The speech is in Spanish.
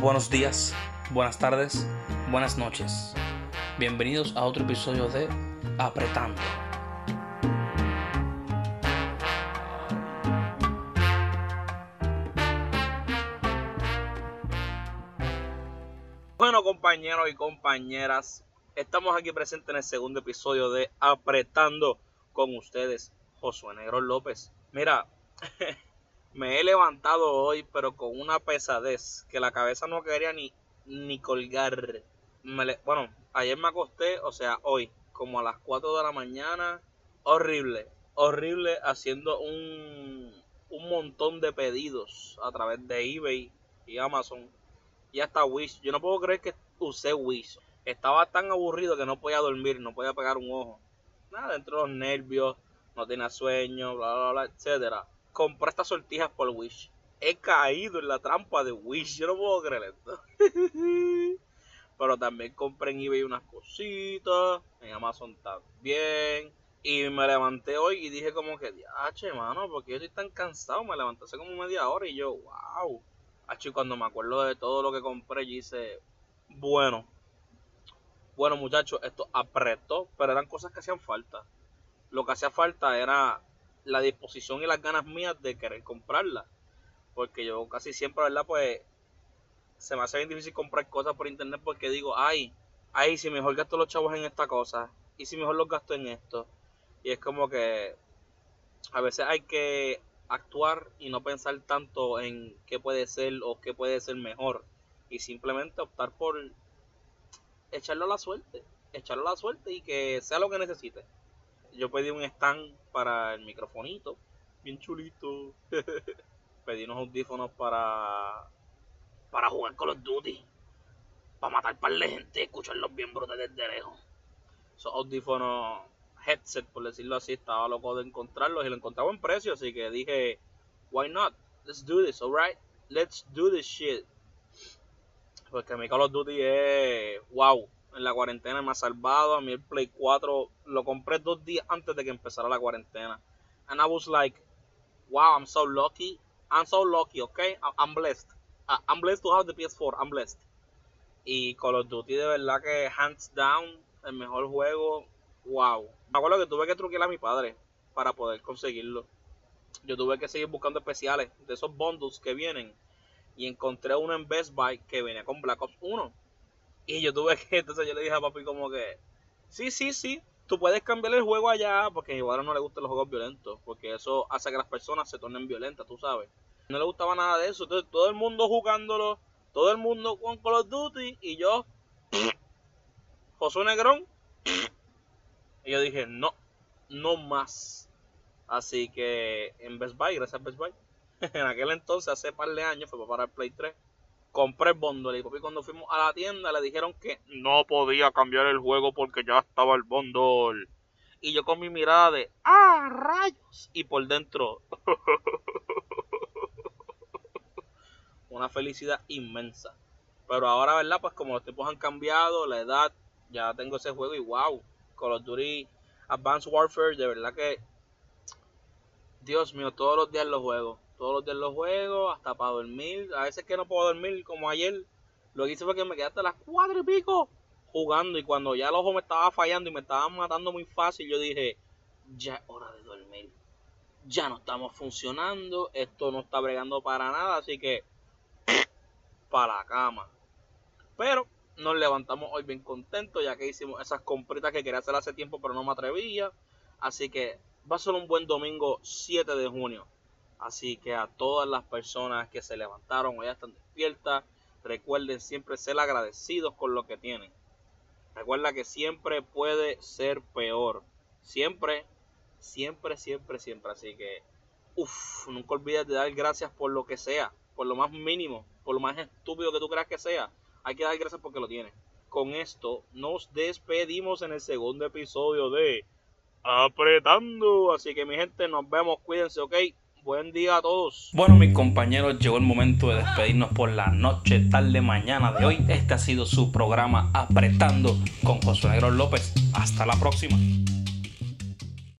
Buenos días, buenas tardes, buenas noches. Bienvenidos a otro episodio de Apretando. Bueno compañeros y compañeras, estamos aquí presentes en el segundo episodio de Apretando con ustedes, Josué Negro López. Mira, me he levantado hoy, pero con una pesadez que la cabeza no quería ni, ni colgar. bueno, ayer me acosté, o sea, hoy, como a las 4 de la mañana. Horrible, horrible, haciendo un, un montón de pedidos a través de eBay y Amazon y hasta Wish. Yo no puedo creer que usé Wish. Estaba tan aburrido que no podía dormir, no podía pegar un ojo. Nada, dentro de los nervios, no tenía sueño, bla, bla, bla, etcétera compré estas sortijas por Wish. He caído en la trampa de Wish. Yo no puedo creer esto. Pero también compré en eBay unas cositas. En Amazon también. Y me levanté hoy y dije como que, H, mano, porque yo estoy tan cansado. Me levanté hace como media hora y yo, wow. H, cuando me acuerdo de todo lo que compré, yo hice, bueno. Bueno, muchachos, esto apretó, pero eran cosas que hacían falta. Lo que hacía falta era la disposición y las ganas mías de querer comprarla. Porque yo casi siempre, ¿verdad? Pues se me hace bien difícil comprar cosas por internet porque digo, ay, ay, si mejor gasto los chavos en esta cosa, y si mejor los gasto en esto. Y es como que a veces hay que actuar y no pensar tanto en qué puede ser o qué puede ser mejor. Y simplemente optar por echarlo a la suerte. Echarlo a la suerte y que sea lo que necesite yo pedí un stand para el microfonito, bien chulito. pedí unos audífonos para para jugar con los Duty, para matar par de gente, escucharlos bien brutales desde lejos. Esos audífonos headset, por decirlo así, estaba loco de encontrarlos y lo encontraba en precio, así que dije, why not? Let's do this, alright? Let's do this shit. Porque mi Call of Duty es wow en la cuarentena me ha salvado. A mí el Play 4 lo compré dos días antes de que empezara la cuarentena. And I was like, wow, I'm so lucky. I'm so lucky, okay? I'm blessed. Uh, I'm blessed to have the PS4. I'm blessed. Y Call of Duty de verdad que hands down, el mejor juego. Wow. Me acuerdo que tuve que truquear a mi padre para poder conseguirlo. Yo tuve que seguir buscando especiales de esos bundles que vienen. Y encontré uno en Best Buy que venía con Black Ops 1 y yo tuve que, entonces yo le dije a papi como que, sí, sí, sí, tú puedes cambiar el juego allá, porque igual no le gustan los juegos violentos, porque eso hace que las personas se tornen violentas, tú sabes. No le gustaba nada de eso, entonces todo el mundo jugándolo, todo el mundo con Call of Duty, y yo, Josué Negrón, y yo dije, no, no más. Así que en Best Buy, gracias a Best Buy, en aquel entonces, hace par de años, fue para el Play 3 compré el. Y papi, cuando fuimos a la tienda, le dijeron que no podía cambiar el juego porque ya estaba el bundle. Y yo con mi mirada de ¡Ah, rayos! Y por dentro. una felicidad inmensa. Pero ahora, ¿verdad? Pues como los tiempos han cambiado, la edad, ya tengo ese juego y wow. Call of Duty Advanced Warfare, de verdad que. Dios mío, todos los días lo juego todos los días los juegos, hasta para dormir. A veces que no puedo dormir, como ayer. Lo que hice fue que me quedé hasta las cuatro y pico jugando. Y cuando ya el ojo me estaba fallando y me estaban matando muy fácil, yo dije, ya es hora de dormir. Ya no estamos funcionando. Esto no está bregando para nada. Así que, para la cama. Pero nos levantamos hoy bien contentos, ya que hicimos esas compritas que quería hacer hace tiempo, pero no me atrevía. Así que va a ser un buen domingo 7 de junio. Así que a todas las personas que se levantaron o ya están despiertas, recuerden siempre ser agradecidos con lo que tienen. Recuerda que siempre puede ser peor. Siempre, siempre, siempre, siempre. Así que, uff, nunca olvides de dar gracias por lo que sea, por lo más mínimo, por lo más estúpido que tú creas que sea. Hay que dar gracias porque lo tienes. Con esto nos despedimos en el segundo episodio de Apretando. Así que mi gente, nos vemos, cuídense, ok. Buen día a todos. Bueno, mis compañeros, llegó el momento de despedirnos por la noche, tarde, mañana de hoy. Este ha sido su programa Apretando con José Negro López. Hasta la próxima.